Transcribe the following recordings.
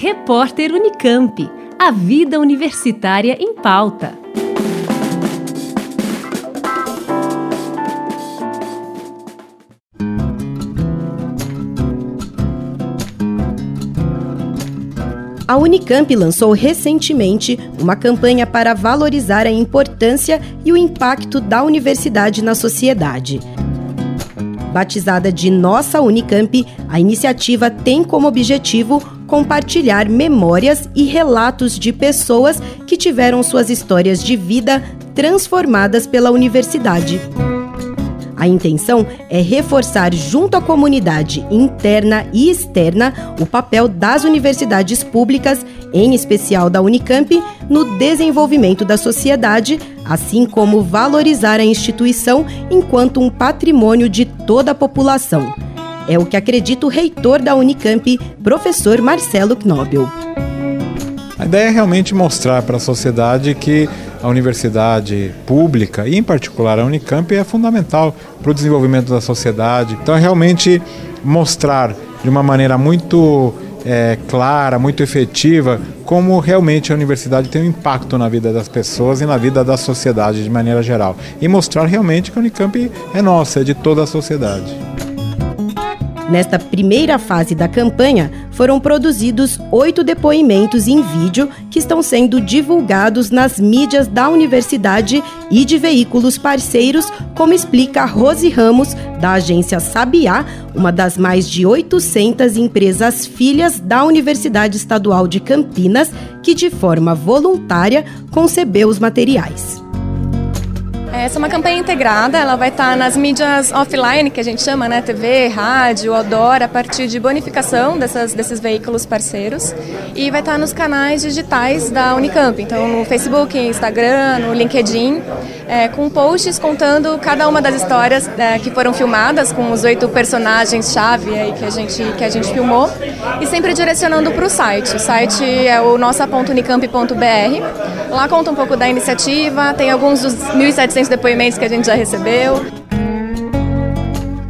Repórter Unicamp. A vida universitária em pauta. A Unicamp lançou recentemente uma campanha para valorizar a importância e o impacto da universidade na sociedade. Batizada de Nossa Unicamp, a iniciativa tem como objetivo compartilhar memórias e relatos de pessoas que tiveram suas histórias de vida transformadas pela universidade. A intenção é reforçar junto à comunidade interna e externa o papel das universidades públicas, em especial da Unicamp, no desenvolvimento da sociedade, assim como valorizar a instituição enquanto um patrimônio de toda a população. É o que acredita o reitor da Unicamp, professor Marcelo Knobel. A ideia é realmente mostrar para a sociedade que a universidade pública, e em particular a Unicamp, é fundamental para o desenvolvimento da sociedade. Então, é realmente mostrar de uma maneira muito é, clara, muito efetiva, como realmente a universidade tem um impacto na vida das pessoas e na vida da sociedade de maneira geral. E mostrar realmente que a Unicamp é nossa, é de toda a sociedade. Nesta primeira fase da campanha, foram produzidos oito depoimentos em vídeo que estão sendo divulgados nas mídias da universidade e de veículos parceiros, como explica Rose Ramos, da agência Sabiá, uma das mais de 800 empresas filhas da Universidade Estadual de Campinas, que de forma voluntária concebeu os materiais. Essa é uma campanha integrada, ela vai estar nas mídias offline, que a gente chama, né, TV, rádio, outdoor, a partir de bonificação dessas, desses veículos parceiros. E vai estar nos canais digitais da Unicamp, então no Facebook, Instagram, no LinkedIn, é, com posts contando cada uma das histórias é, que foram filmadas, com os oito personagens-chave aí que a, gente, que a gente filmou, e sempre direcionando para o site. O site é o nossa.unicamp.br. Lá conta um pouco da iniciativa, tem alguns dos 1.700 400 depoimentos que a gente já recebeu.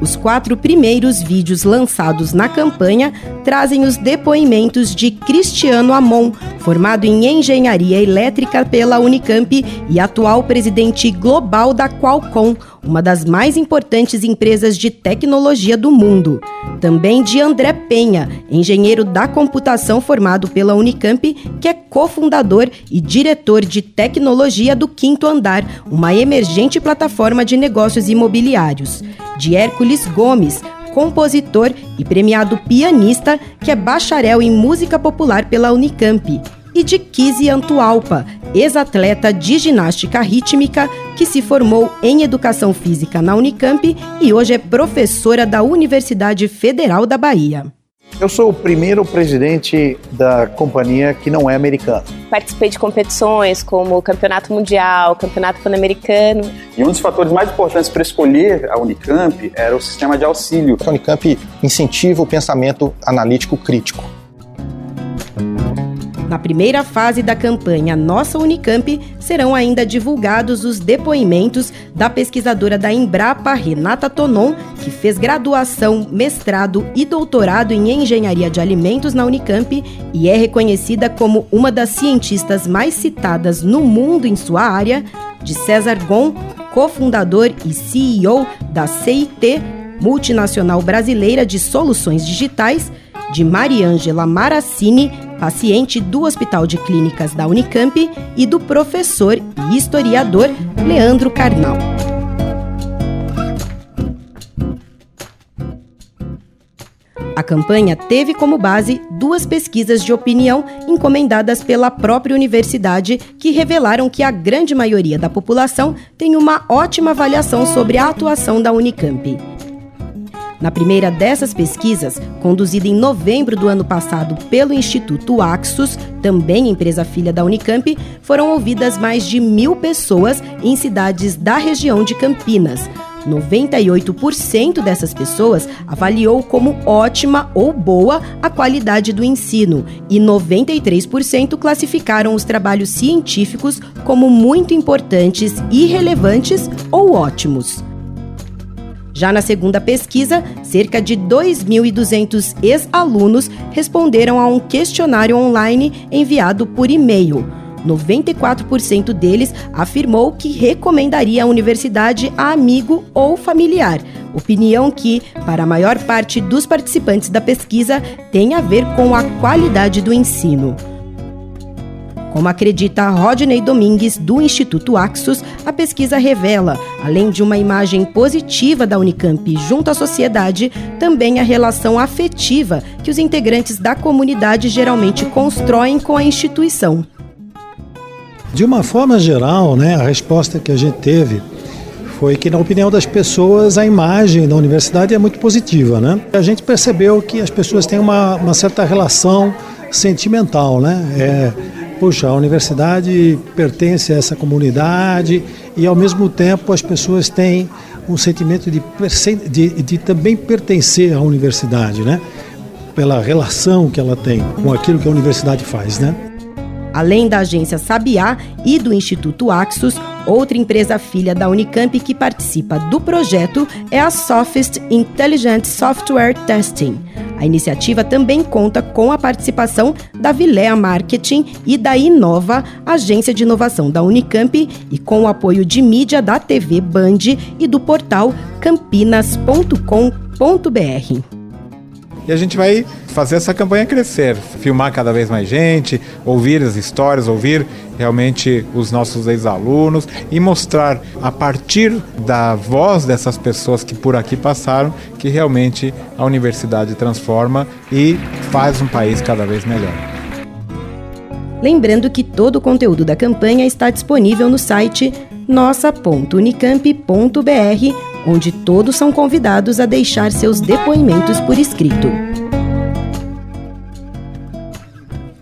Os quatro primeiros vídeos lançados na campanha trazem os depoimentos de Cristiano Amon, formado em engenharia elétrica pela Unicamp e atual presidente global da Qualcomm, uma das mais importantes empresas de tecnologia do mundo. Também de André Penha, engenheiro da computação formado pela Unicamp, que é cofundador e diretor de tecnologia do Quinto Andar, uma emergente plataforma de negócios imobiliários de Hércules Gomes, compositor e premiado pianista, que é bacharel em música popular pela Unicamp, e de Kizzy Antualpa, ex-atleta de ginástica rítmica que se formou em educação física na Unicamp e hoje é professora da Universidade Federal da Bahia. Eu sou o primeiro presidente da companhia que não é americano. Participei de competições como o Campeonato Mundial, Campeonato Pan-Americano. E um dos fatores mais importantes para escolher a Unicamp era o sistema de auxílio. A Unicamp incentiva o pensamento analítico crítico. Na primeira fase da campanha Nossa Unicamp, serão ainda divulgados os depoimentos da pesquisadora da Embrapa, Renata Tonon, que fez graduação, mestrado e doutorado em engenharia de alimentos na Unicamp e é reconhecida como uma das cientistas mais citadas no mundo em sua área, de César Gon, cofundador e CEO da CIT, multinacional brasileira de soluções digitais, de Mariângela Maracini, paciente do Hospital de Clínicas da Unicamp, e do professor e historiador Leandro Carnal. A campanha teve como base duas pesquisas de opinião encomendadas pela própria universidade que revelaram que a grande maioria da população tem uma ótima avaliação sobre a atuação da Unicamp. Na primeira dessas pesquisas, conduzida em novembro do ano passado pelo Instituto Axus, também empresa filha da Unicamp, foram ouvidas mais de mil pessoas em cidades da região de Campinas. 98% dessas pessoas avaliou como ótima ou boa a qualidade do ensino e 93% classificaram os trabalhos científicos como muito importantes, irrelevantes ou ótimos. Já na segunda pesquisa, cerca de 2.200 ex-alunos responderam a um questionário online enviado por e-mail. 94% deles afirmou que recomendaria a universidade a amigo ou familiar. Opinião que, para a maior parte dos participantes da pesquisa, tem a ver com a qualidade do ensino. Como acredita Rodney Domingues, do Instituto Axos, a pesquisa revela, além de uma imagem positiva da Unicamp junto à sociedade, também a relação afetiva que os integrantes da comunidade geralmente constroem com a instituição. De uma forma geral, né, a resposta que a gente teve foi que, na opinião das pessoas, a imagem da universidade é muito positiva. Né? A gente percebeu que as pessoas têm uma, uma certa relação sentimental. Né? É, puxa, a universidade pertence a essa comunidade e, ao mesmo tempo, as pessoas têm um sentimento de, de, de também pertencer à universidade, né? pela relação que ela tem com aquilo que a universidade faz. Né? Além da agência Sabiá e do Instituto Axos, outra empresa filha da Unicamp que participa do projeto é a Sophist Intelligent Software Testing. A iniciativa também conta com a participação da Vilea Marketing e da Inova, agência de inovação da Unicamp, e com o apoio de mídia da TV Band e do portal campinas.com.br. E a gente vai fazer essa campanha crescer, filmar cada vez mais gente, ouvir as histórias, ouvir realmente os nossos ex-alunos e mostrar a partir da voz dessas pessoas que por aqui passaram que realmente a universidade transforma e faz um país cada vez melhor. Lembrando que todo o conteúdo da campanha está disponível no site nossa.unicamp.br onde todos são convidados a deixar seus depoimentos por escrito.